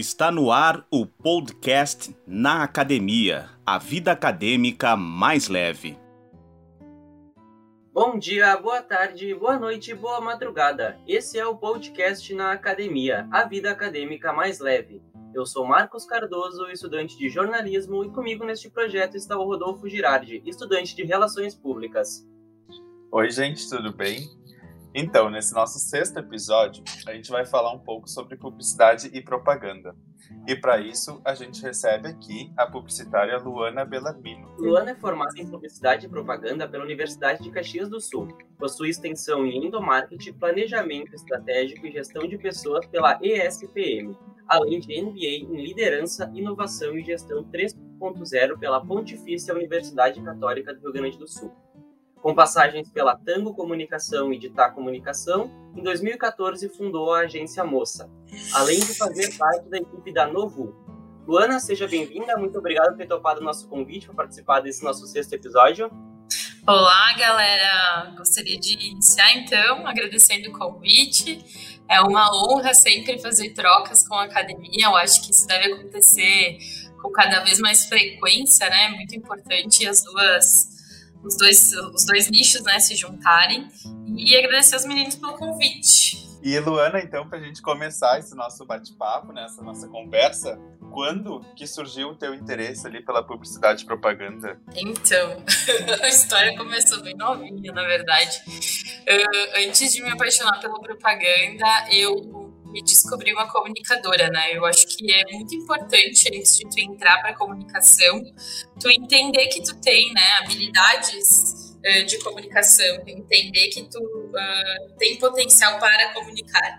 Está no ar o podcast Na Academia, a vida acadêmica mais leve. Bom dia, boa tarde, boa noite, boa madrugada. Esse é o podcast Na Academia, a vida acadêmica mais leve. Eu sou Marcos Cardoso, estudante de jornalismo, e comigo neste projeto está o Rodolfo Girardi, estudante de relações públicas. Oi, gente, tudo bem? Então, nesse nosso sexto episódio, a gente vai falar um pouco sobre publicidade e propaganda. E para isso, a gente recebe aqui a publicitária Luana Bellarmino. Luana é formada em publicidade e propaganda pela Universidade de Caxias do Sul. Possui extensão em endomarketing, planejamento estratégico e gestão de pessoas pela ESPM, além de MBA em liderança, inovação e gestão 3.0 pela Pontifícia Universidade Católica do Rio Grande do Sul com passagens pela Tango Comunicação e Ditá Comunicação, em 2014 fundou a agência Moça, além de fazer parte da equipe da Novu. Luana, seja bem-vinda, muito obrigado por ter topado o nosso convite para participar desse nosso sexto episódio. Olá, galera! Gostaria de iniciar então agradecendo o convite. É uma honra sempre fazer trocas com a academia. Eu acho que isso deve acontecer com cada vez mais frequência, né? Muito importante as duas os dois, os dois nichos né, se juntarem. E agradecer aos meninos pelo convite. E Luana, então, para a gente começar esse nosso bate-papo, né, essa nossa conversa, quando que surgiu o teu interesse ali pela publicidade e propaganda? Então, a história começou bem novinha, na verdade. Uh, antes de me apaixonar pela propaganda, eu me descobrir uma comunicadora, né? Eu acho que é muito importante antes de tu entrar para comunicação, tu entender que tu tem, né, habilidades uh, de comunicação, entender que tu uh, tem potencial para comunicar.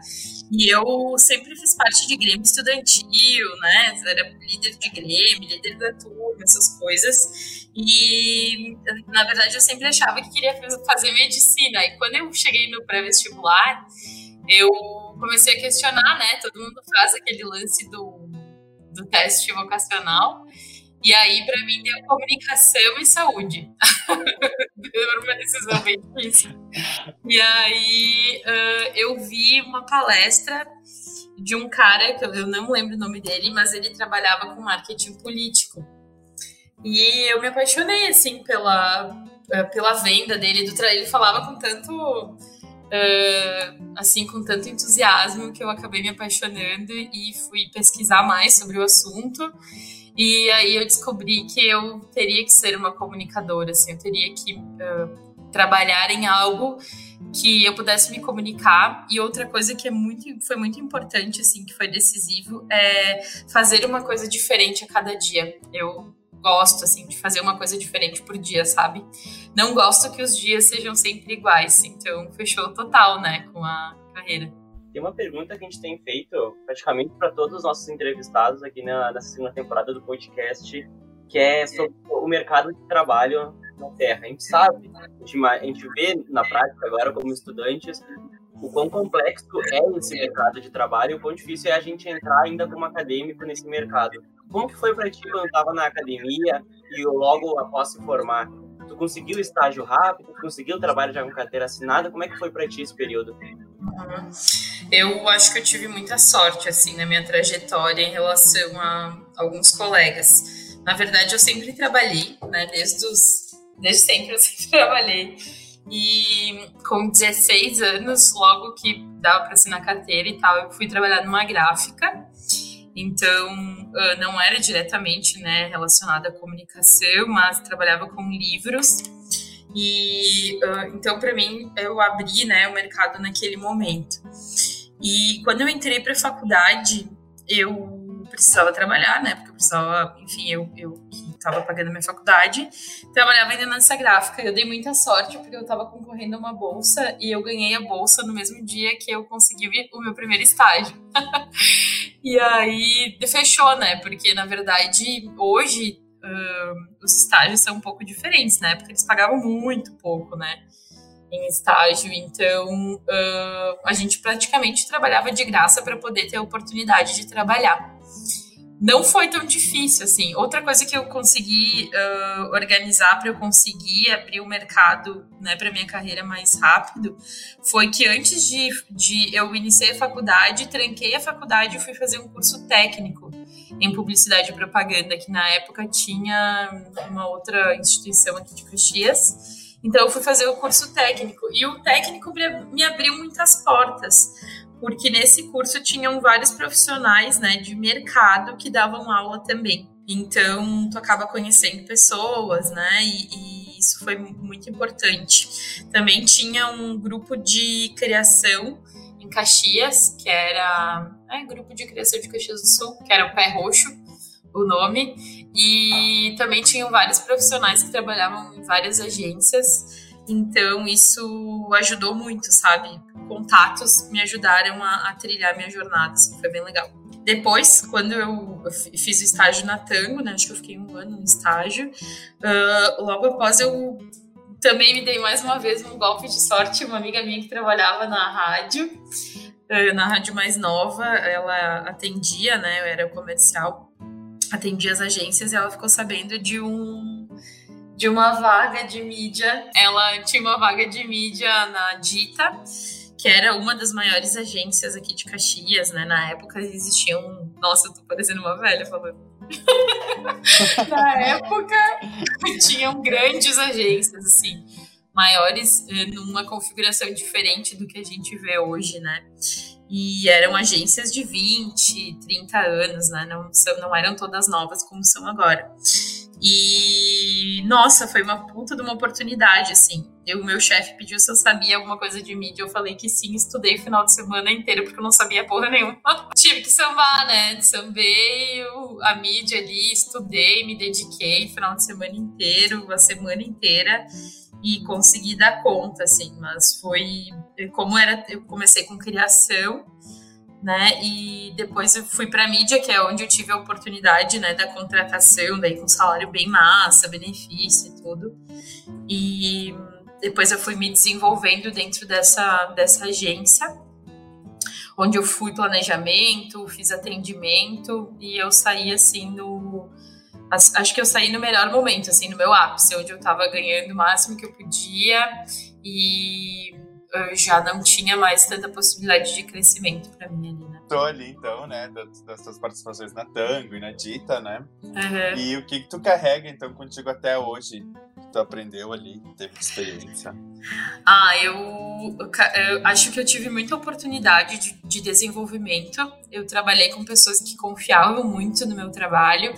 E eu sempre fiz parte de grêmio estudantil, né? Era líder de grêmio, líder da turma, essas coisas. E, na verdade, eu sempre achava que queria fazer medicina. E quando eu cheguei no pré-vestibular, eu comecei a questionar, né? Todo mundo faz aquele lance do, do teste vocacional. E aí, para mim, deu comunicação e saúde. Era uma decisão bem difícil. E aí, uh, eu vi uma palestra de um cara, que eu não lembro o nome dele, mas ele trabalhava com marketing político. E eu me apaixonei, assim, pela, pela venda dele. Do ele falava com tanto uh, assim com tanto entusiasmo que eu acabei me apaixonando e fui pesquisar mais sobre o assunto. E aí eu descobri que eu teria que ser uma comunicadora, assim, eu teria que uh, trabalhar em algo que eu pudesse me comunicar. E outra coisa que é muito, foi muito importante, assim, que foi decisivo, é fazer uma coisa diferente a cada dia. Eu gosto, assim, de fazer uma coisa diferente por dia, sabe? Não gosto que os dias sejam sempre iguais, então fechou total, né, com a carreira. Tem uma pergunta que a gente tem feito praticamente para todos os nossos entrevistados aqui na, nessa segunda temporada do podcast, que é sobre o mercado de trabalho na Terra. A gente sabe, a gente, a gente vê na prática agora como estudantes o quão complexo é esse mercado de trabalho e o quão difícil é a gente entrar ainda como acadêmico nesse mercado. Como que foi para ti quando estava na academia e logo após se formar? Tu conseguiu estágio rápido? Conseguiu trabalho já com carteira assinada? Como é que foi para ti esse período? Uhum. Eu acho que eu tive muita sorte assim na minha trajetória em relação a alguns colegas. Na verdade, eu sempre trabalhei, né? Desde os desde sempre eu sempre trabalhei. E com 16 anos, logo que dava para assinar carteira e tal, eu fui trabalhar numa gráfica. Então, não era diretamente né, relacionada à comunicação, mas trabalhava com livros. E então, para mim, eu abri né, o mercado naquele momento. E quando eu entrei para a faculdade, eu precisava trabalhar, né? Porque eu precisava, enfim, eu, eu que estava pagando minha faculdade, trabalhava ainda nessa gráfica. Eu dei muita sorte porque eu estava concorrendo a uma bolsa e eu ganhei a bolsa no mesmo dia que eu consegui o meu primeiro estágio. e aí fechou, né? Porque na verdade hoje uh, os estágios são um pouco diferentes, né? Porque eles pagavam muito pouco, né? em estágio, então uh, a gente praticamente trabalhava de graça para poder ter a oportunidade de trabalhar. Não foi tão difícil assim. Outra coisa que eu consegui uh, organizar para eu conseguir abrir o mercado, né, para minha carreira mais rápido, foi que antes de, de eu iniciei a faculdade, tranquei a faculdade e fui fazer um curso técnico em publicidade e propaganda, que na época tinha uma outra instituição aqui de Caxias. Então eu fui fazer o curso técnico e o técnico me abriu muitas portas porque nesse curso tinham vários profissionais né, de mercado que davam aula também. Então, tu acaba conhecendo pessoas, né? E, e, isso foi muito importante. Também tinha um grupo de criação em Caxias, que era. É, grupo de criação de Caxias do Sul, que era o Pé Roxo, o nome. E também tinham vários profissionais que trabalhavam em várias agências. Então, isso ajudou muito, sabe? Contatos me ajudaram a, a trilhar minha jornada, assim, foi bem legal. Depois, quando eu fiz o estágio na Tango, né, acho que eu fiquei um ano no estágio, uh, logo após eu também me dei mais uma vez um golpe de sorte. Uma amiga minha que trabalhava na rádio, uh, na rádio mais nova, ela atendia, né, eu era comercial, atendia as agências e ela ficou sabendo de um de uma vaga de mídia. Ela tinha uma vaga de mídia na Dita, que era uma das maiores agências aqui de Caxias, né? Na época existiam. Nossa, eu tô parecendo uma velha falando. na época tinham grandes agências, assim, maiores, eh, numa configuração diferente do que a gente vê hoje, né? E eram agências de 20, 30 anos, né? Não, não eram todas novas como são agora. E, nossa, foi uma puta de uma oportunidade, assim. O meu chefe pediu se eu sabia alguma coisa de mídia. Eu falei que sim, estudei o final de semana inteiro, porque eu não sabia porra nenhuma. Tive que sambar, né? Sambei a mídia ali, estudei, me dediquei final de semana inteiro, a semana inteira. E consegui dar conta, assim. Mas foi. Como era. Eu comecei com criação né? E depois eu fui para mídia, que é onde eu tive a oportunidade, né, da contratação, daí com salário bem massa, benefício e tudo. E depois eu fui me desenvolvendo dentro dessa dessa agência, onde eu fui planejamento, fiz atendimento e eu saí assim no acho que eu saí no melhor momento, assim, no meu ápice, onde eu estava ganhando o máximo que eu podia e já não tinha mais tanta possibilidade de crescimento para mim ali, né? Tô ali, então, né, das, das tuas participações na Tango e na Dita, né? Uhum. E o que, que tu carrega, então, contigo até hoje? Que tu aprendeu ali, teve experiência? Ah, eu, eu acho que eu tive muita oportunidade de, de desenvolvimento. Eu trabalhei com pessoas que confiavam muito no meu trabalho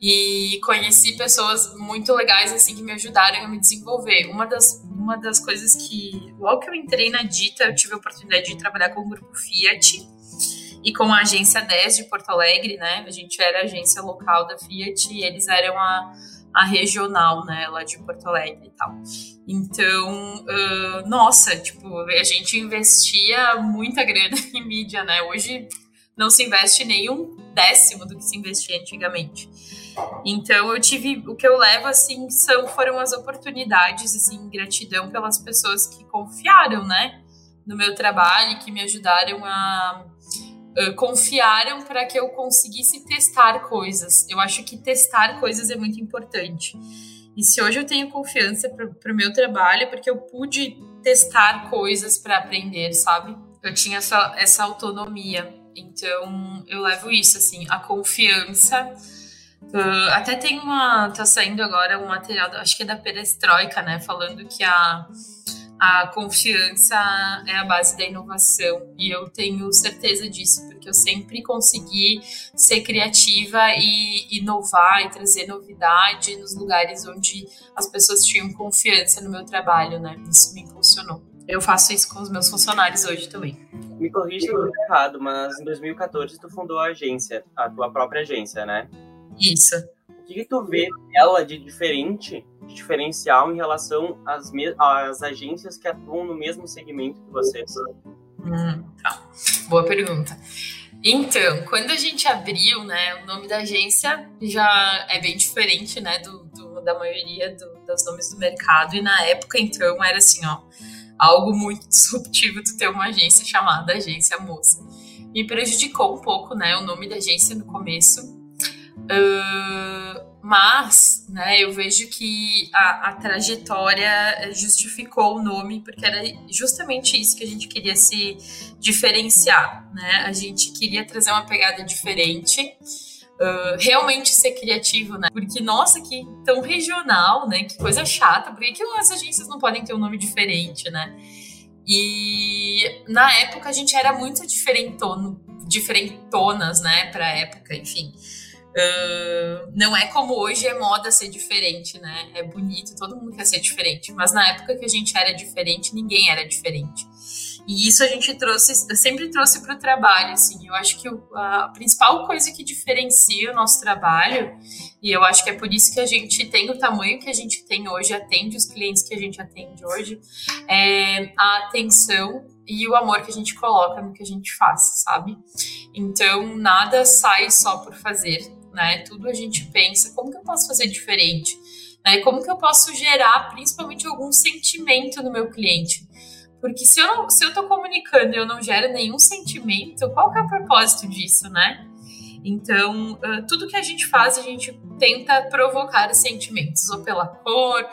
e conheci pessoas muito legais assim que me ajudaram a me desenvolver. Uma das uma das coisas que logo que eu entrei na Dita, eu tive a oportunidade de trabalhar com o grupo Fiat e com a agência 10 de Porto Alegre, né? A gente era a agência local da Fiat e eles eram a, a regional, né, lá de Porto Alegre e tal. Então, uh, nossa, tipo, a gente investia muita grana em mídia, né? Hoje não se investe nem um décimo do que se investia antigamente. Então eu tive o que eu levo assim são foram as oportunidades assim, gratidão pelas pessoas que confiaram, né, no meu trabalho, que me ajudaram a uh, confiaram para que eu conseguisse testar coisas. Eu acho que testar coisas é muito importante. E se hoje eu tenho confiança para o meu trabalho, é porque eu pude testar coisas para aprender, sabe? Eu tinha essa, essa autonomia. Então, eu levo isso, assim, a confiança Uh, até tem uma. Tá saindo agora um material, acho que é da Perestroika, né? Falando que a, a confiança é a base da inovação. E eu tenho certeza disso, porque eu sempre consegui ser criativa e inovar e trazer novidade nos lugares onde as pessoas tinham confiança no meu trabalho, né? Isso me impulsionou. Eu faço isso com os meus funcionários hoje também. Me corrija se eu errado, mas em 2014 tu fundou a agência, a tua própria agência, né? Isso. O que, que tu vê ela de diferente, de diferencial em relação às, às agências que atuam no mesmo segmento que vocês? Hum, tá. Boa pergunta. Então, quando a gente abriu, né, o nome da agência já é bem diferente, né, do, do da maioria do, dos nomes do mercado. E na época, então, era assim, ó, algo muito disruptivo de ter uma agência chamada Agência Moça. Me prejudicou um pouco, né, o nome da agência no começo, Uh, mas, né, eu vejo que a, a, trajetória justificou o nome, porque era justamente isso que a gente queria se diferenciar, né? A gente queria trazer uma pegada diferente, uh, realmente ser criativo, né? Porque, nossa, que tão regional, né? Que coisa chata, por que, que as agências não podem ter um nome diferente, né? E na época a gente era muito diferentono, diferentonas, né, pra época, enfim. Uh, não é como hoje é moda ser diferente, né? É bonito, todo mundo quer ser diferente. Mas na época que a gente era diferente, ninguém era diferente. E isso a gente trouxe, sempre trouxe para o trabalho, assim. Eu acho que a principal coisa que diferencia o nosso trabalho, e eu acho que é por isso que a gente tem o tamanho que a gente tem hoje, atende os clientes que a gente atende hoje, é a atenção e o amor que a gente coloca no que a gente faz, sabe? Então, nada sai só por fazer né? Tudo a gente pensa, como que eu posso fazer diferente? Né? Como que eu posso gerar, principalmente, algum sentimento no meu cliente? Porque se eu, não, se eu tô comunicando e eu não gero nenhum sentimento, qual que é o propósito disso, né? Então, uh, tudo que a gente faz, a gente tenta provocar sentimentos, ou pela cor,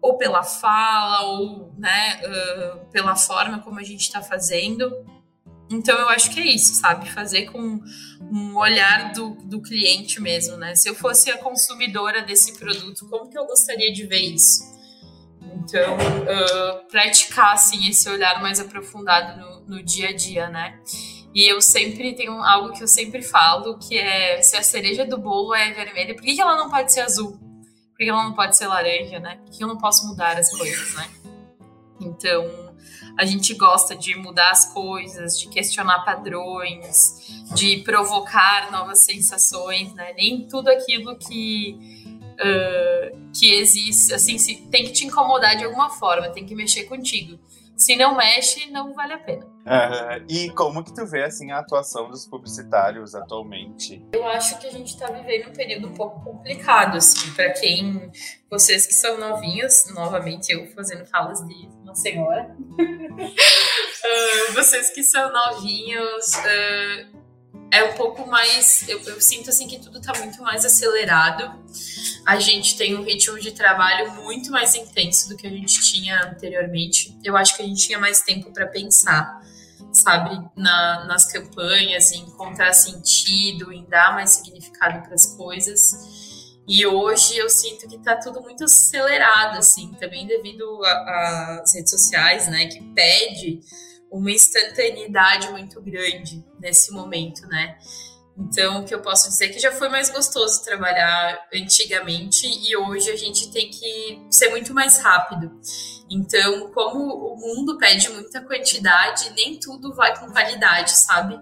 ou pela fala, ou né, uh, pela forma como a gente está fazendo. Então eu acho que é isso, sabe? Fazer com um olhar do, do cliente mesmo, né? Se eu fosse a consumidora desse produto, como que eu gostaria de ver isso? Então, uh, praticar, assim, esse olhar mais aprofundado no, no dia a dia, né? E eu sempre tenho algo que eu sempre falo, que é se a cereja do bolo é vermelha, por que, que ela não pode ser azul? Por que ela não pode ser laranja, né? Por que eu não posso mudar as coisas, né? Então, a gente gosta de mudar as coisas, de questionar padrões, de provocar novas sensações, né? Nem tudo aquilo que uh, que existe, assim, se, tem que te incomodar de alguma forma, tem que mexer contigo. Se não mexe, não vale a pena. Uhum. E como que tu vê assim a atuação dos publicitários atualmente? Eu acho que a gente está vivendo um período um pouco complicado, assim, para quem vocês que são novinhos, novamente eu fazendo falas de uma senhora, uh, vocês que são novinhos, uh, é um pouco mais. Eu, eu, sinto assim que tudo está muito mais acelerado. A gente tem um ritmo de trabalho muito mais intenso do que a gente tinha anteriormente. Eu acho que a gente tinha mais tempo para pensar, sabe, na, nas campanhas, em encontrar sentido, em dar mais significado para as coisas. E hoje eu sinto que está tudo muito acelerado, assim, também devido às redes sociais, né, que pede uma instantaneidade muito grande nesse momento, né? Então, o que eu posso dizer é que já foi mais gostoso trabalhar antigamente e hoje a gente tem que ser muito mais rápido. Então, como o mundo pede muita quantidade, nem tudo vai com qualidade, sabe?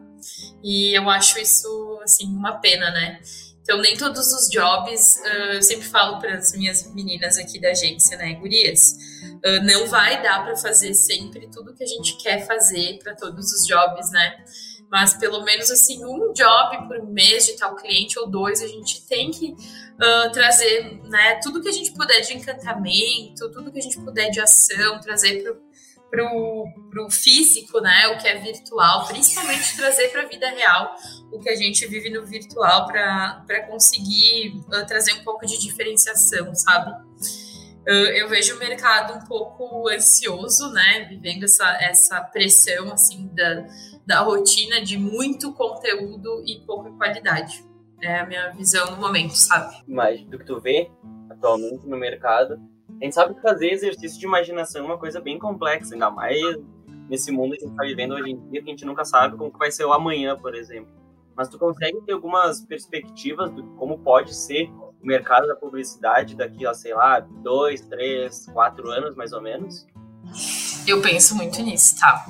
E eu acho isso, assim, uma pena, né? Então, nem todos os jobs, uh, eu sempre falo para as minhas meninas aqui da agência, né, gurias, uh, não vai dar para fazer sempre tudo que a gente quer fazer para todos os jobs, né? Mas pelo menos assim, um job por mês de tal cliente ou dois, a gente tem que uh, trazer né, tudo que a gente puder de encantamento, tudo que a gente puder de ação, trazer para pro, pro físico, né, o que é virtual, principalmente trazer para a vida real o que a gente vive no virtual para conseguir uh, trazer um pouco de diferenciação, sabe? Uh, eu vejo o mercado um pouco ansioso, né, vivendo essa, essa pressão, assim, da, da rotina de muito conteúdo e pouca qualidade. É a minha visão no momento, sabe? Mas do que tu vê atualmente no mercado, a gente sabe que fazer exercício de imaginação é uma coisa bem complexa, ainda mais nesse mundo que a gente está vivendo hoje em dia, que a gente nunca sabe como vai ser o amanhã, por exemplo. Mas tu consegue ter algumas perspectivas de como pode ser o mercado da publicidade daqui a, sei lá, dois, três, quatro anos, mais ou menos? Eu penso muito nisso, tá?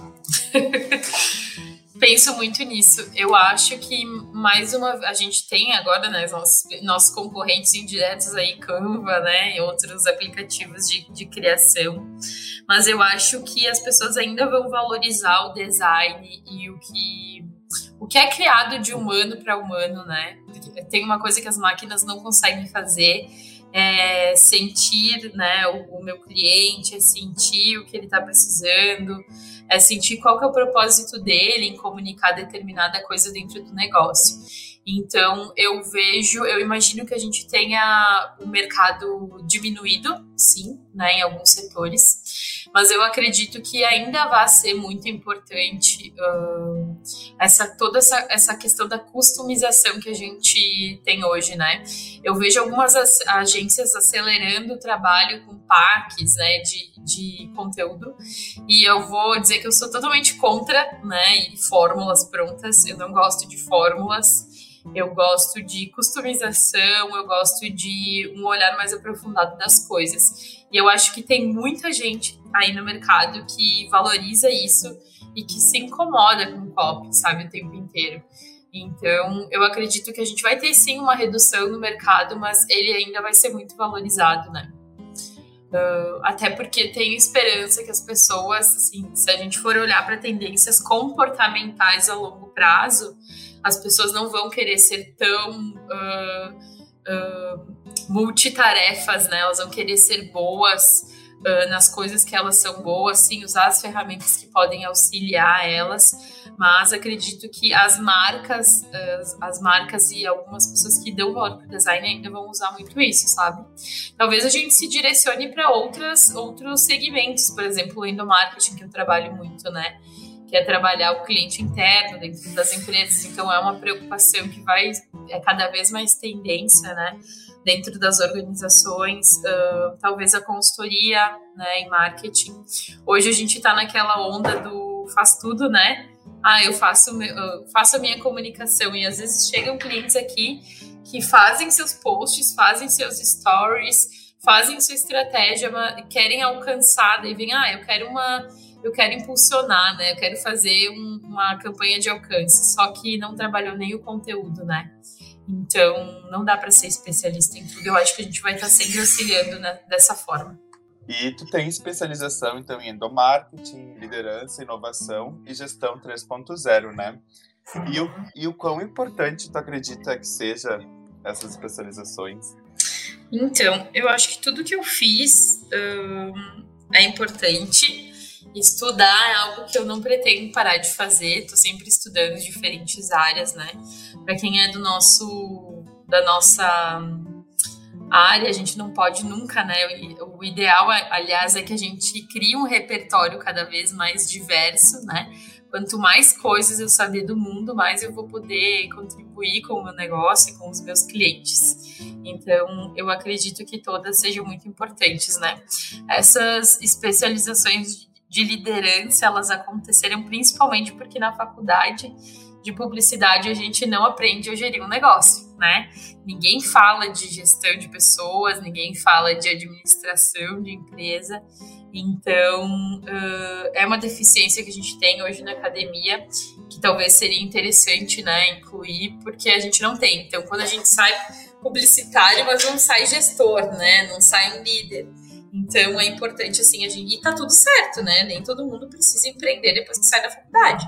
penso muito nisso. Eu acho que mais uma a gente tem agora, né, nossos, nossos concorrentes indiretos aí, Canva, né, e outros aplicativos de, de criação. Mas eu acho que as pessoas ainda vão valorizar o design e o que o que é criado de humano para humano, né? Tem uma coisa que as máquinas não conseguem fazer, é sentir, né, o, o meu cliente, é sentir o que ele está precisando é sentir qual que é o propósito dele em comunicar determinada coisa dentro do negócio. Então, eu vejo, eu imagino que a gente tenha o mercado diminuído, sim, né, em alguns setores, mas eu acredito que ainda vai ser muito importante uh, essa toda essa, essa questão da customização que a gente tem hoje, né? Eu vejo algumas agências acelerando o trabalho com packs, né, de, de conteúdo, e eu vou dizer que eu sou totalmente contra, né, e fórmulas prontas, eu não gosto de fórmulas, eu gosto de customização, eu gosto de um olhar mais aprofundado das coisas. E eu acho que tem muita gente aí no mercado que valoriza isso e que se incomoda com o copy, sabe, o tempo inteiro. Então, eu acredito que a gente vai ter sim uma redução no mercado, mas ele ainda vai ser muito valorizado, né? Uh, até porque tenho esperança que as pessoas, assim, se a gente for olhar para tendências comportamentais a longo prazo, as pessoas não vão querer ser tão uh, uh, multitarefas, né? Elas vão querer ser boas uh, nas coisas que elas são boas, sim, usar as ferramentas que podem auxiliar elas. Mas acredito que as marcas, as, as marcas e algumas pessoas que dão valor para o design ainda vão usar muito isso, sabe? Talvez a gente se direcione para outras outros segmentos, por exemplo, o endomarketing, que eu trabalho muito, né? que é trabalhar o cliente interno dentro das empresas. Então, é uma preocupação que vai, é cada vez mais tendência, né? Dentro das organizações, uh, talvez a consultoria né, em marketing. Hoje a gente está naquela onda do faz tudo, né? Ah, eu faço, uh, faço a minha comunicação e às vezes chegam clientes aqui que fazem seus posts, fazem seus stories, fazem sua estratégia, querem alcançar, e vem, ah, eu quero uma eu quero impulsionar, né? Eu quero fazer um, uma campanha de alcance, só que não trabalhou nem o conteúdo, né? Então, não dá para ser especialista em tudo. Eu acho que a gente vai estar sempre auxiliando né, dessa forma. E tu tem especialização, então, em endomarketing, liderança, inovação e gestão 3.0, né? E o, e o quão importante tu acredita que seja essas especializações? Então, eu acho que tudo que eu fiz hum, é importante Estudar é algo que eu não pretendo parar de fazer, tô sempre estudando diferentes áreas, né? Para quem é do nosso da nossa área, a gente não pode nunca, né? O ideal, aliás, é que a gente crie um repertório cada vez mais diverso, né? Quanto mais coisas eu saber do mundo, mais eu vou poder contribuir com o meu negócio e com os meus clientes. Então, eu acredito que todas sejam muito importantes, né? Essas especializações de liderança elas aconteceram principalmente porque na faculdade de publicidade a gente não aprende a gerir um negócio, né? Ninguém fala de gestão de pessoas, ninguém fala de administração de empresa. Então, uh, é uma deficiência que a gente tem hoje na academia, que talvez seria interessante, né, incluir, porque a gente não tem. Então, quando a gente sai publicitário, mas não sai gestor, né, não sai um líder. Então é importante assim, a gente. E tá tudo certo, né? Nem todo mundo precisa empreender depois que sai da faculdade.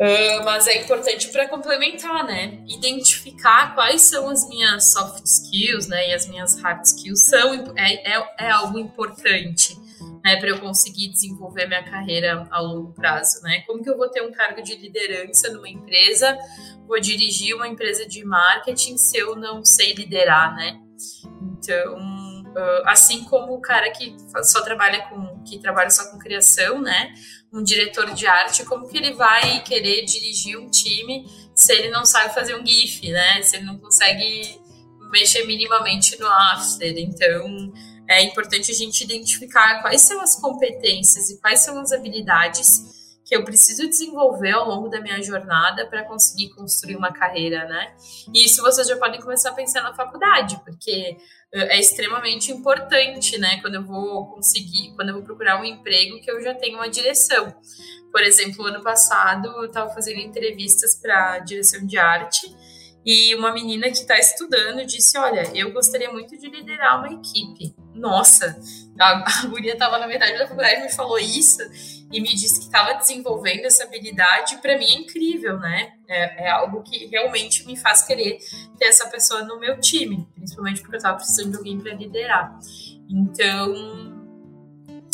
Uh, mas é importante para complementar, né? Identificar quais são as minhas soft skills, né? E as minhas hard skills são é, é, é algo importante, né? Para eu conseguir desenvolver minha carreira a longo prazo, né? Como que eu vou ter um cargo de liderança numa empresa? Vou dirigir uma empresa de marketing se eu não sei liderar, né? Então Uh, assim como o cara que só trabalha com que trabalha só com criação, né? Um diretor de arte, como que ele vai querer dirigir um time se ele não sabe fazer um GIF, né? Se ele não consegue mexer minimamente no after. Então, é importante a gente identificar quais são as competências e quais são as habilidades que eu preciso desenvolver ao longo da minha jornada para conseguir construir uma carreira, né? E isso vocês já podem começar a pensar na faculdade, porque é extremamente importante, né? Quando eu vou conseguir, quando eu vou procurar um emprego que eu já tenho uma direção. Por exemplo, ano passado eu estava fazendo entrevistas para direção de arte e uma menina que está estudando disse: Olha, eu gostaria muito de liderar uma equipe. Nossa, a, a guria estava na metade da faculdade e me falou isso e me disse que estava desenvolvendo essa habilidade. Para mim é incrível, né? É, é, algo que realmente me faz querer ter essa pessoa no meu time, principalmente porque eu estava precisando de alguém para liderar. Então,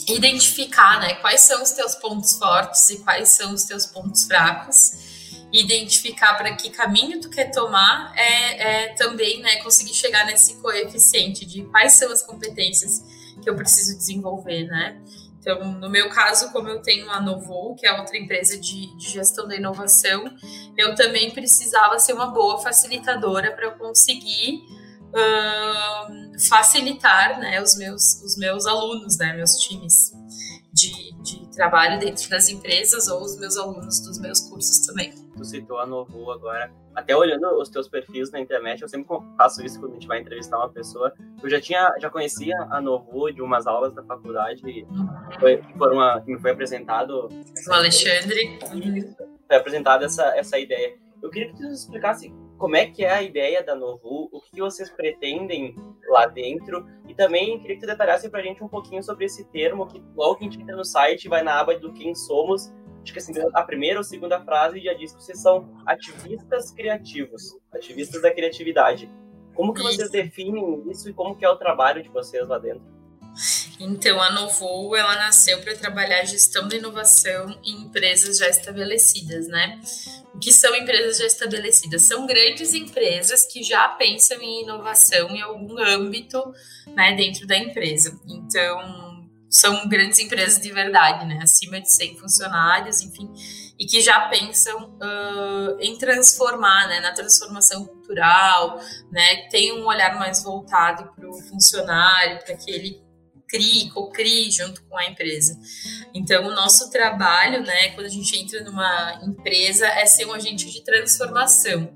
identificar né, quais são os teus pontos fortes e quais são os teus pontos fracos identificar para que caminho tu quer tomar é, é também né, conseguir chegar nesse coeficiente de quais são as competências que eu preciso desenvolver, né? Então, no meu caso, como eu tenho a Novo, que é outra empresa de, de gestão da inovação, eu também precisava ser uma boa facilitadora para eu conseguir uh, facilitar né, os, meus, os meus alunos, né, meus times de, de trabalho dentro das empresas ou os meus alunos dos meus cursos também. Tu citou a Novo agora. Até olhando os teus perfis na internet, eu sempre faço isso quando a gente vai entrevistar uma pessoa. Eu já tinha, já conhecia a Novo de umas aulas da faculdade, uhum. foi, me foi apresentado. O Alexandre. Foi apresentada essa, essa ideia. Eu queria que tu explicasse como é que é a ideia da Novu, o que vocês pretendem lá dentro, e também queria que tu detalhasse pra gente um pouquinho sobre esse termo, que logo que a gente entra no site, vai na aba do quem somos, acho que assim, a primeira ou segunda frase já diz que vocês são ativistas criativos, ativistas da criatividade. Como que vocês definem isso e como que é o trabalho de vocês lá dentro? Então, a Novo, ela nasceu para trabalhar gestão de inovação em empresas já estabelecidas, né? O que são empresas já estabelecidas? São grandes empresas que já pensam em inovação em algum âmbito, né, dentro da empresa. Então, são grandes empresas de verdade, né? Acima de 100 funcionários, enfim, e que já pensam uh, em transformar, né, na transformação cultural, né, tem um olhar mais voltado para o funcionário, para que ele crie, co-crie junto com a empresa. Então, o nosso trabalho, né, quando a gente entra numa empresa, é ser um agente de transformação.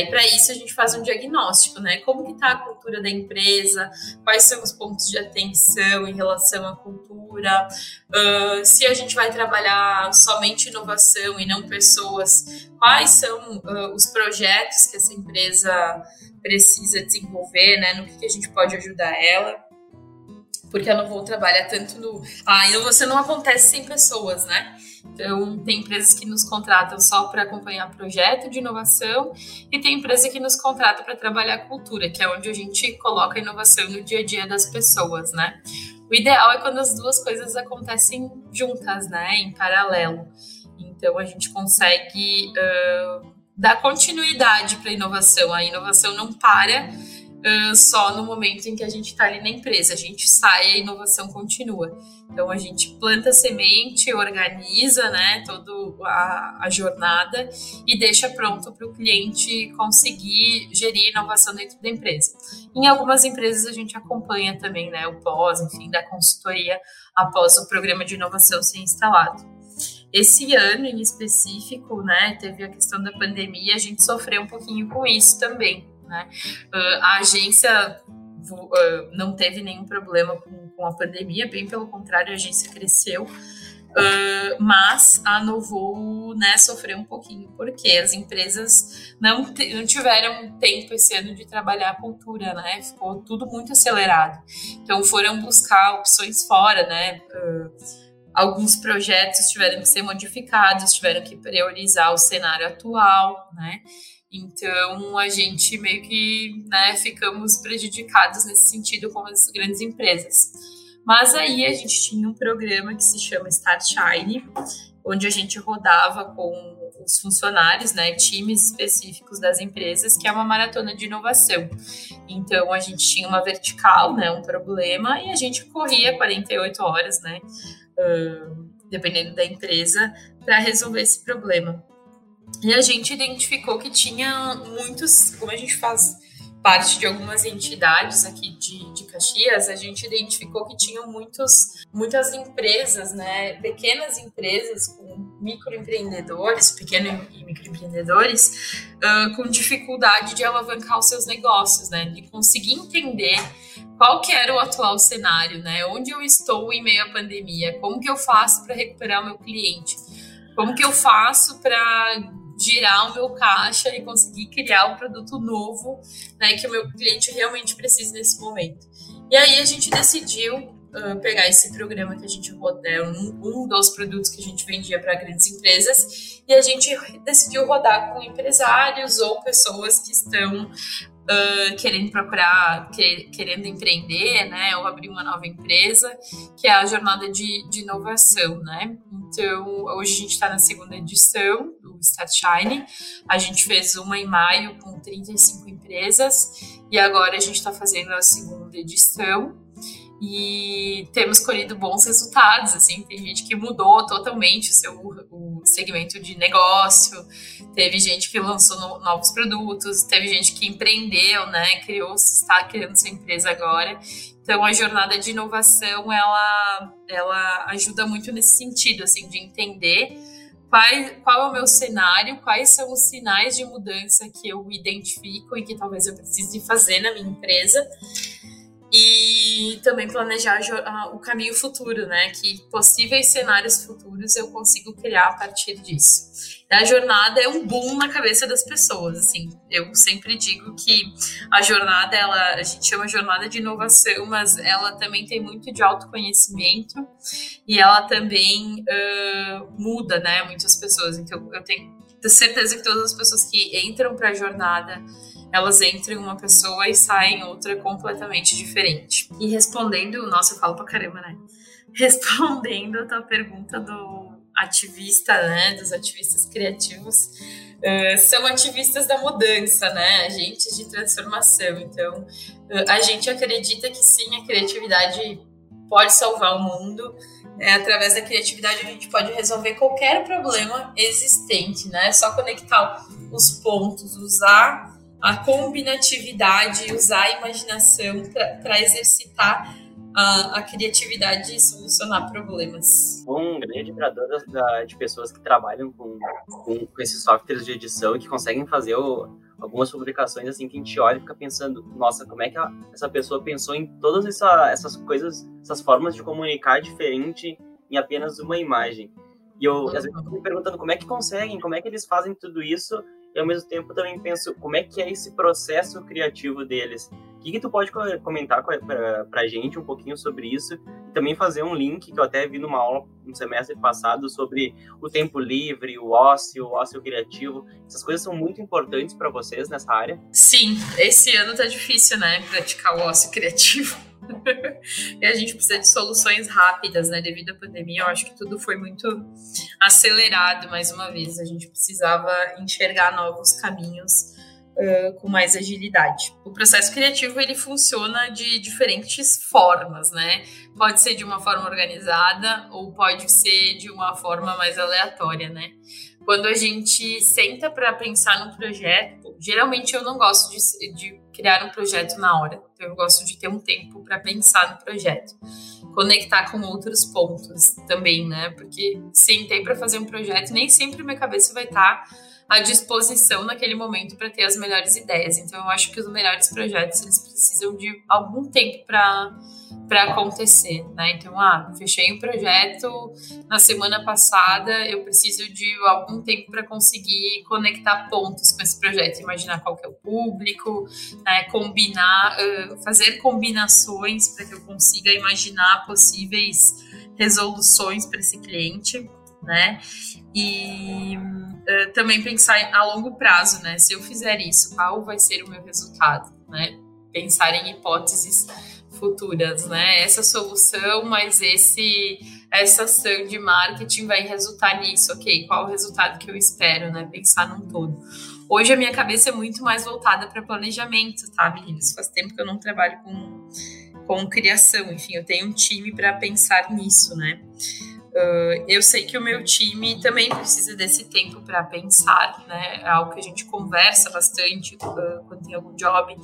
E para isso a gente faz um diagnóstico, né? Como que está a cultura da empresa, quais são os pontos de atenção em relação à cultura, uh, se a gente vai trabalhar somente inovação e não pessoas, quais são uh, os projetos que essa empresa precisa desenvolver, né? No que, que a gente pode ajudar ela porque a Novo trabalha tanto no. A inovação não acontece sem pessoas, né? Então, tem empresas que nos contratam só para acompanhar projeto de inovação e tem empresa que nos contrata para trabalhar cultura, que é onde a gente coloca a inovação no dia a dia das pessoas, né? O ideal é quando as duas coisas acontecem juntas, né? Em paralelo. Então, a gente consegue uh, dar continuidade para a inovação. A inovação não para uh, só no momento em que a gente está ali na empresa. A gente sai e a inovação continua. Então a gente planta semente, organiza né, toda a, a jornada e deixa pronto para o cliente conseguir gerir inovação dentro da empresa. Em algumas empresas a gente acompanha também né, o pós, enfim, da consultoria após o programa de inovação ser instalado. Esse ano em específico, né, teve a questão da pandemia, a gente sofreu um pouquinho com isso também. Né? Uh, a agência uh, não teve nenhum problema com, com, a pandemia, bem pelo contrário, a agência cresceu. Uh, mas a Novo né, sofreu um pouquinho, porque as empresas não, não tiveram tempo esse ano de trabalhar a cultura, né? Ficou tudo muito acelerado. Então foram buscar opções fora, né? Alguns projetos tiveram que ser modificados, tiveram que priorizar o cenário atual, né? Então, a gente meio que né, ficamos prejudicados nesse sentido com as grandes empresas. Mas aí a gente tinha um programa que se chama Start Shine, onde a gente rodava com os funcionários, né, times específicos das empresas, que é uma maratona de inovação. Então a gente tinha uma vertical, né, um problema, e a gente corria 48 horas, né, uh, dependendo da empresa, para resolver esse problema. E a gente identificou que tinha muitos, como a gente faz parte de algumas entidades aqui de, de Caxias, a gente identificou que tinham muitos, muitas empresas, né, pequenas empresas com microempreendedores, pequenos e microempreendedores, uh, com dificuldade de alavancar os seus negócios, né, de conseguir entender qual que era o atual cenário, né, onde eu estou em meio à pandemia, como que eu faço para recuperar o meu cliente, como que eu faço para girar o meu caixa e conseguir criar um produto novo, né, que o meu cliente realmente precisa nesse momento. E aí a gente decidiu uh, pegar esse programa que a gente é um, um dos produtos que a gente vendia para grandes empresas, e a gente decidiu rodar com empresários ou pessoas que estão Uh, querendo procurar, que, querendo empreender, né, ou abrir uma nova empresa, que é a jornada de, de inovação, né. Então, hoje a gente está na segunda edição do Startshine. A gente fez uma em maio com 35 empresas e agora a gente está fazendo a segunda edição e temos colhido bons resultados, assim, tem gente que mudou totalmente o seu o segmento de negócio, teve gente que lançou no, novos produtos, teve gente que empreendeu, né, criou, está criando sua empresa agora, então a jornada de inovação, ela, ela ajuda muito nesse sentido, assim, de entender qual, qual é o meu cenário, quais são os sinais de mudança que eu identifico e que talvez eu precise fazer na minha empresa, e também planejar o caminho futuro, né? Que possíveis cenários futuros eu consigo criar a partir disso. A jornada é um boom na cabeça das pessoas, assim. Eu sempre digo que a jornada, ela, a gente chama jornada de inovação, mas ela também tem muito de autoconhecimento e ela também uh, muda, né? Muitas pessoas. Então, eu tenho certeza que todas as pessoas que entram para a jornada elas entram em uma pessoa e saem outra completamente diferente. E respondendo, nossa, eu falo pra caramba, né? Respondendo a tua pergunta do ativista, né? Dos ativistas criativos, uh, são ativistas da mudança, né? Agentes de transformação. Então, uh, a gente acredita que sim, a criatividade pode salvar o mundo. É, através da criatividade a gente pode resolver qualquer problema existente, né? É só conectar os pontos, usar a combinatividade, usar a imaginação para exercitar a, a, criatividade e solucionar problemas. Um grande admirador de pessoas que trabalham com, com, com, esses softwares de edição e que conseguem fazer o, algumas publicações assim que a gente olha e fica pensando, nossa, como é que a, essa pessoa pensou em todas essa, essas coisas, essas formas de comunicar diferente em apenas uma imagem. E eu, às vezes, fico me perguntando como é que conseguem, como é que eles fazem tudo isso e ao mesmo tempo também penso como é que é esse processo criativo deles. O que, que tu pode comentar para a gente um pouquinho sobre isso e também fazer um link que eu até vi numa aula no semestre passado sobre o tempo livre, o ócio, o ócio criativo. Essas coisas são muito importantes para vocês nessa área? Sim, esse ano tá difícil, né, praticar o ócio criativo. e a gente precisa de soluções rápidas, né? Devido à pandemia, eu acho que tudo foi muito acelerado mais uma vez. A gente precisava enxergar novos caminhos uh, com mais agilidade. O processo criativo ele funciona de diferentes formas, né? Pode ser de uma forma organizada ou pode ser de uma forma mais aleatória, né? Quando a gente senta para pensar no projeto, geralmente eu não gosto de, de criar um projeto na hora. Então, eu gosto de ter um tempo para pensar no projeto. Conectar com outros pontos também, né? Porque sentei para fazer um projeto, nem sempre minha cabeça vai estar tá à disposição naquele momento para ter as melhores ideias. Então, eu acho que os melhores projetos eles precisam de algum tempo para para acontecer, né? Então, ah, fechei um projeto na semana passada, eu preciso de algum tempo para conseguir conectar pontos com esse projeto, imaginar qual que é o público, né? combinar, fazer combinações para que eu consiga imaginar possíveis resoluções para esse cliente, né? E uh, também pensar a longo prazo, né? Se eu fizer isso, qual vai ser o meu resultado, né? Pensar em hipóteses futuras, né? Essa solução, mas esse essa ação de marketing vai resultar nisso, ok? Qual o resultado que eu espero, né? Pensar num todo. Hoje a minha cabeça é muito mais voltada para planejamento, tá, meninas? Faz tempo que eu não trabalho com, com criação, enfim, eu tenho um time para pensar nisso, né? Uh, eu sei que o meu time também precisa desse tempo para pensar, né? É algo que a gente conversa bastante uh, quando tem algum job.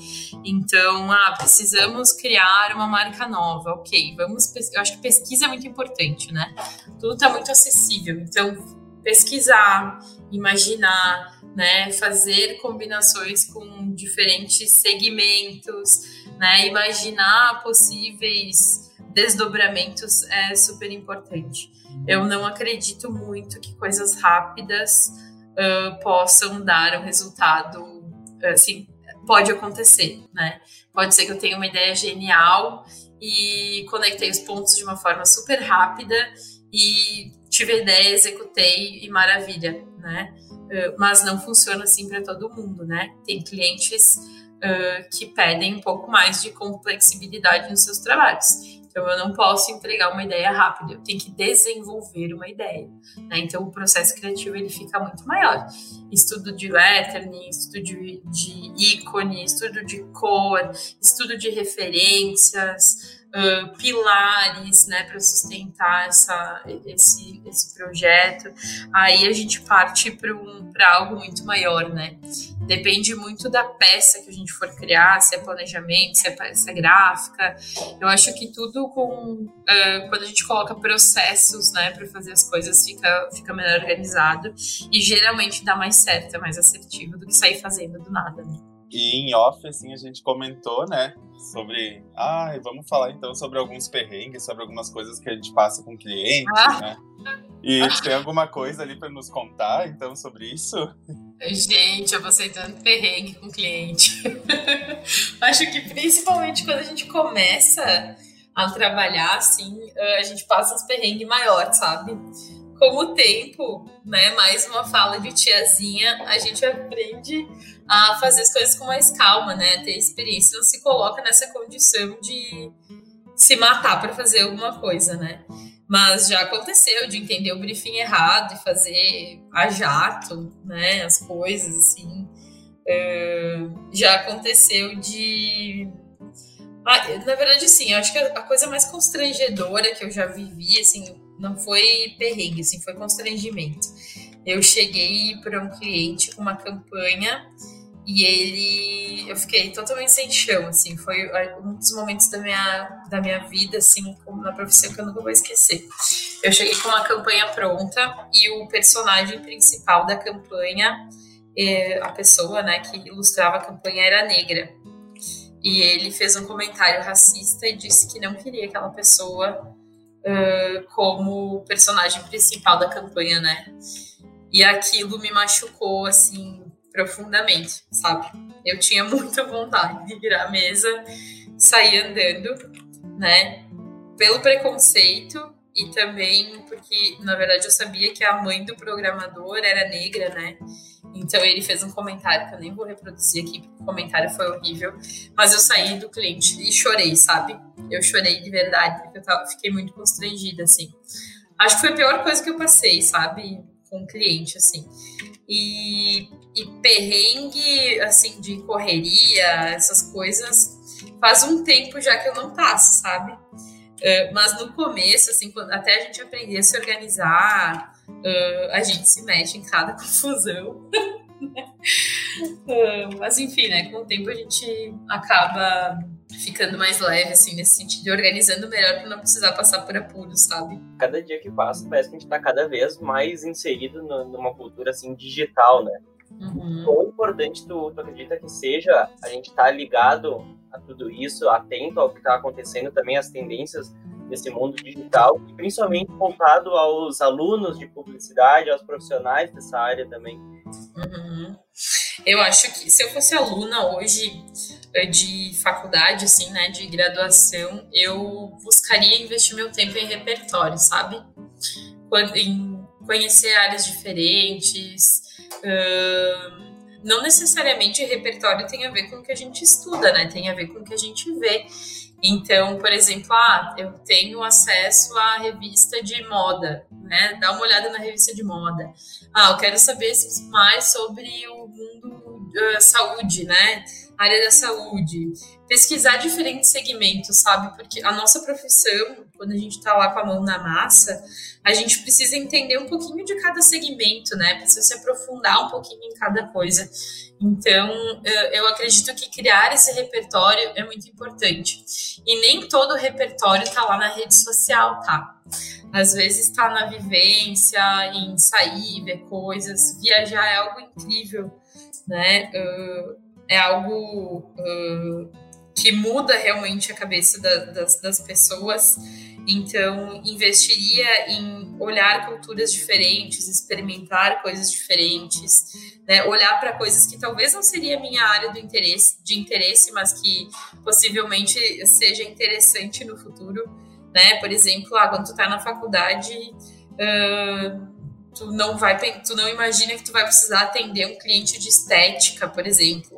Então, ah, precisamos criar uma marca nova, ok? Vamos, eu acho que pesquisa é muito importante, né? Tudo está muito acessível, então pesquisar, imaginar, né? Fazer combinações com diferentes segmentos, né? Imaginar possíveis desdobramentos é super importante. Eu não acredito muito que coisas rápidas uh, possam dar um resultado, assim, pode acontecer, né? Pode ser que eu tenha uma ideia genial e conectei os pontos de uma forma super rápida e tive a ideia, executei e maravilha, né? Uh, mas não funciona assim para todo mundo, né? Tem clientes uh, que pedem um pouco mais de complexibilidade nos seus trabalhos. Então, eu não posso entregar uma ideia rápida, eu tenho que desenvolver uma ideia. Né? Então, o processo criativo ele fica muito maior. Estudo de lettering, estudo de, de ícone, estudo de cor, estudo de referências, uh, pilares, né, para sustentar essa, esse, esse projeto. Aí a gente parte para um, algo muito maior, né? Depende muito da peça que a gente for criar, se é planejamento, se é peça gráfica. Eu acho que tudo com uh, quando a gente coloca processos, né, para fazer as coisas fica fica melhor organizado e geralmente dá mais certo, é mais assertivo do que sair fazendo do nada. Né? E em off, assim, a gente comentou, né, sobre. Ah, vamos falar então sobre alguns perrengues, sobre algumas coisas que a gente passa com clientes, ah. né? E tem alguma coisa ali para nos contar, então, sobre isso? Gente, eu passei tanto perrengue com cliente. Acho que principalmente quando a gente começa a trabalhar, assim, a gente passa uns perrengues maiores, sabe? Com o tempo, né, mais uma fala de tiazinha, a gente aprende a fazer as coisas com mais calma, né? Ter experiência, não se coloca nessa condição de se matar para fazer alguma coisa, né? Mas já aconteceu de entender o briefing errado e fazer a jato, né? As coisas assim. Uh, já aconteceu de. Ah, na verdade, sim, acho que a coisa mais constrangedora que eu já vivi, assim, não foi perrengue, assim, foi constrangimento. Eu cheguei para um cliente com uma campanha e ele, eu fiquei totalmente sem chão, assim, foi um dos momentos da minha, da minha vida, assim, como na profissão que eu nunca vou esquecer. Eu cheguei com uma campanha pronta e o personagem principal da campanha, é, a pessoa, né, que ilustrava a campanha era negra. E ele fez um comentário racista e disse que não queria aquela pessoa uh, como personagem principal da campanha, né? E aquilo me machucou, assim, profundamente, sabe? Eu tinha muita vontade de virar a mesa, sair andando, né? Pelo preconceito e também porque, na verdade, eu sabia que a mãe do programador era negra, né? Então ele fez um comentário que eu nem vou reproduzir aqui, porque o comentário foi horrível. Mas eu saí do cliente e chorei, sabe? Eu chorei de verdade, porque eu tava, fiquei muito constrangida, assim. Acho que foi a pior coisa que eu passei, sabe? Com o cliente, assim. E, e perrengue, assim, de correria, essas coisas, faz um tempo já que eu não passo, sabe? Uh, mas no começo, assim, quando, até a gente aprender a se organizar, uh, a gente se mexe em cada confusão. Mas enfim, né? Com o tempo a gente acaba ficando mais leve, assim, nesse sentido, organizando melhor para não precisar passar por apuros, sabe? Cada dia que passa, parece que a gente está cada vez mais inserido no, numa cultura, assim, digital, né? Uhum. Quão importante tu, tu acredita que seja a gente estar tá ligado a tudo isso, atento ao que está acontecendo também, as tendências desse mundo digital, e principalmente voltado aos alunos de publicidade, aos profissionais dessa área também. Uhum. Eu acho que se eu fosse aluna hoje eh, de faculdade, assim, né, de graduação, eu buscaria investir meu tempo em repertório, sabe? Em conhecer áreas diferentes. Não necessariamente repertório tem a ver com o que a gente estuda, né? Tem a ver com o que a gente vê. Então, por exemplo, ah, eu tenho acesso à revista de moda, né? Dá uma olhada na revista de moda. Ah, eu quero saber mais sobre o mundo uh, saúde, né? Área da saúde, pesquisar diferentes segmentos, sabe? Porque a nossa profissão, quando a gente está lá com a mão na massa, a gente precisa entender um pouquinho de cada segmento, né? Precisa se aprofundar um pouquinho em cada coisa. Então, eu acredito que criar esse repertório é muito importante. E nem todo repertório está lá na rede social, tá? Às vezes está na vivência, em sair, ver coisas. Viajar é algo incrível, né? É algo uh, que muda realmente a cabeça da, das, das pessoas. Então, investiria em olhar culturas diferentes, experimentar coisas diferentes, né? olhar para coisas que talvez não seria minha área do interesse, de interesse, mas que possivelmente seja interessante no futuro. Né? Por exemplo, ah, quando tu está na faculdade, uh, tu não vai, tu não imagina que tu vai precisar atender um cliente de estética, por exemplo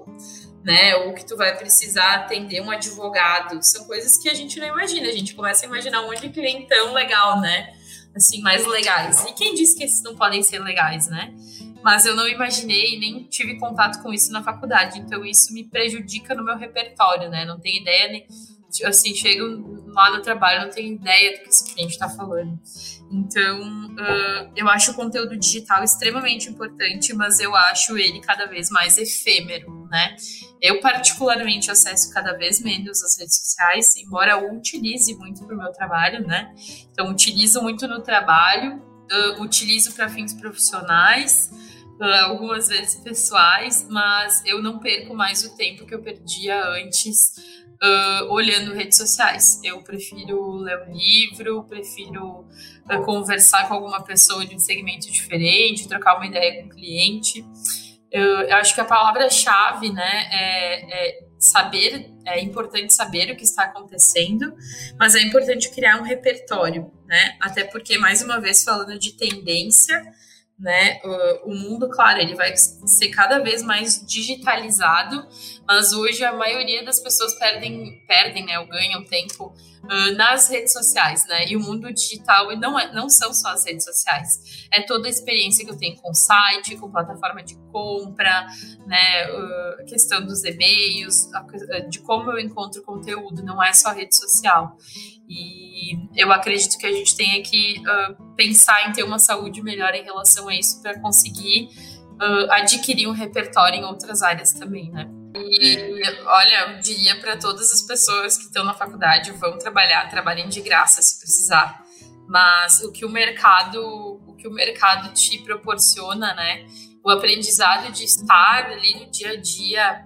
né? Ou que tu vai precisar atender um advogado. São coisas que a gente não imagina. A gente começa a imaginar um monte de clientão legal, né? Assim, mais legais. E quem disse que esses não podem ser legais, né? Mas eu não imaginei nem tive contato com isso na faculdade. Então isso me prejudica no meu repertório, né? Não tenho ideia nem assim, chego lá no trabalho, não tenho ideia do que esse cliente está falando. Então, uh, eu acho o conteúdo digital extremamente importante, mas eu acho ele cada vez mais efêmero, né? Eu, particularmente, acesso cada vez menos as redes sociais, embora eu utilize muito para o meu trabalho, né? Então, utilizo muito no trabalho, uh, utilizo para fins profissionais, uh, algumas vezes pessoais, mas eu não perco mais o tempo que eu perdia antes uh, olhando redes sociais. Eu prefiro ler um livro, prefiro uh, conversar com alguma pessoa de um segmento diferente, trocar uma ideia com o cliente. Eu, eu acho que a palavra-chave, né, é, é saber, é importante saber o que está acontecendo, mas é importante criar um repertório, né? Até porque, mais uma vez, falando de tendência, né? O, mundo, claro, ele vai ser cada vez mais digitalizado, mas hoje a maioria das pessoas perdem, perdem, né, ou ganham tempo uh, nas redes sociais, né? E o mundo digital não, é, não são só as redes sociais, é toda a experiência que eu tenho com site, com plataforma de compra, né? Uh, a questão dos e-mails, de como eu encontro conteúdo, não é só rede social. E eu acredito que a gente tenha que uh, pensar em ter uma saúde melhor em relação a isso para conseguir uh, adquirir um repertório em outras áreas também, né? E olha, eu diria para todas as pessoas que estão na faculdade, vão trabalhar, trabalhem de graça se precisar. Mas o que o mercado, o que o mercado te proporciona, né? O aprendizado de estar ali no dia a dia,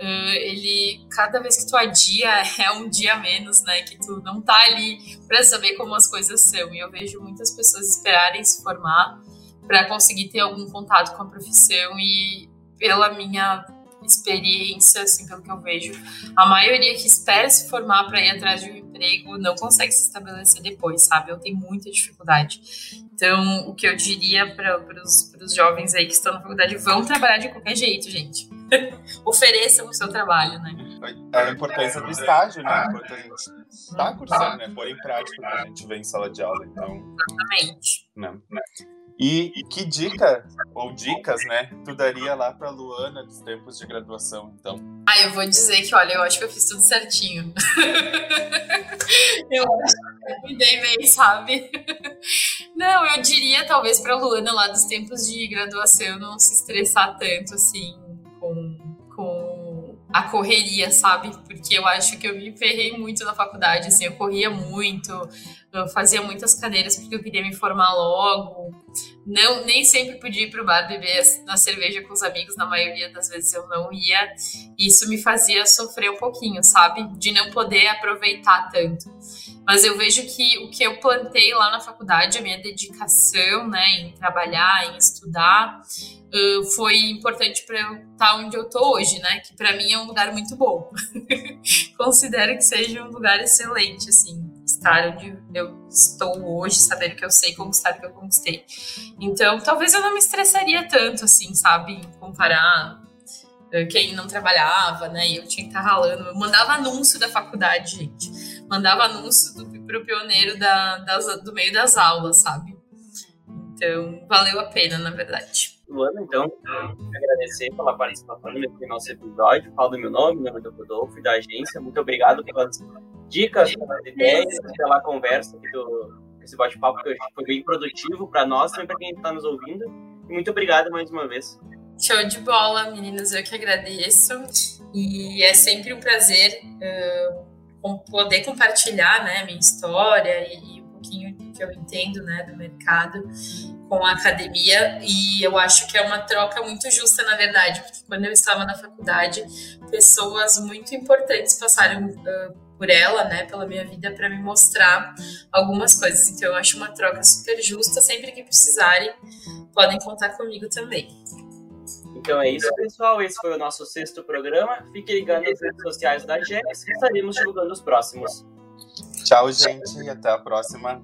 uh, ele cada vez que tu adia é um dia menos, né? Que tu não tá ali para saber como as coisas são. E eu vejo muitas pessoas esperarem se formar para conseguir ter algum contato com a profissão e pela minha experiência, assim, pelo que eu vejo, a maioria que espera se formar para ir atrás de um emprego não consegue se estabelecer depois, sabe? Eu tenho muita dificuldade. Então, o que eu diria para os jovens aí que estão na faculdade, vão trabalhar de qualquer jeito, gente. Ofereçam o seu trabalho, né? A importância do estágio, né? Enquanto a gente está cursando, né? Pôr em prática o que a gente vê em sala de aula. Então, Exatamente. Não, né? não. E que dica, ou dicas, né, tu daria lá pra Luana dos tempos de graduação, então? Ah, eu vou dizer que, olha, eu acho que eu fiz tudo certinho. eu acho que eu cuidei bem, sabe? Não, eu diria, talvez, pra Luana lá dos tempos de graduação não se estressar tanto, assim, a correria, sabe? Porque eu acho que eu me ferrei muito na faculdade, assim, eu corria muito, fazia muitas cadeiras porque eu queria me formar logo. Não, nem sempre podia ir pro bar beber na cerveja com os amigos, na maioria das vezes eu não ia. Isso me fazia sofrer um pouquinho, sabe? De não poder aproveitar tanto. Mas eu vejo que o que eu plantei lá na faculdade, a minha dedicação, né, em trabalhar, em estudar, foi importante para eu estar tá onde eu tô hoje, né? Que para mim é um lugar muito bom. Considero que seja um lugar excelente, assim estar onde eu estou hoje, saber que eu sei conquistar o que eu conquistei. Então, talvez eu não me estressaria tanto, assim, sabe? Comparar eh, quem não trabalhava, né? E eu tinha que estar ralando. Eu mandava anúncio da faculdade, gente. Mandava anúncio do, pro pioneiro da, das, do meio das aulas, sabe? Então, valeu a pena, na verdade. Luana, então, agradecer pela participação nesse nosso episódio. Falo do meu nome, meu nome é Rodolfo, da agência. Muito obrigado pelas dicas, pelas ideias, pela conversa, do, esse bate-papo que foi bem produtivo para nós, também para quem está nos ouvindo. E muito obrigado mais uma vez. Show de bola, meninas, eu que agradeço. E é sempre um prazer uh, poder compartilhar né, minha história e, e um pouquinho do que eu entendo né, do mercado com a academia e eu acho que é uma troca muito justa, na verdade, porque quando eu estava na faculdade, pessoas muito importantes passaram uh, por ela, né, pela minha vida, para me mostrar algumas coisas. Então, eu acho uma troca super justa. Sempre que precisarem, podem contar comigo também. Então é isso, pessoal. Esse foi o nosso sexto programa. Fique ligado nas redes sociais da GEX, que estaremos divulgando os próximos. Tchau, gente. Até a próxima.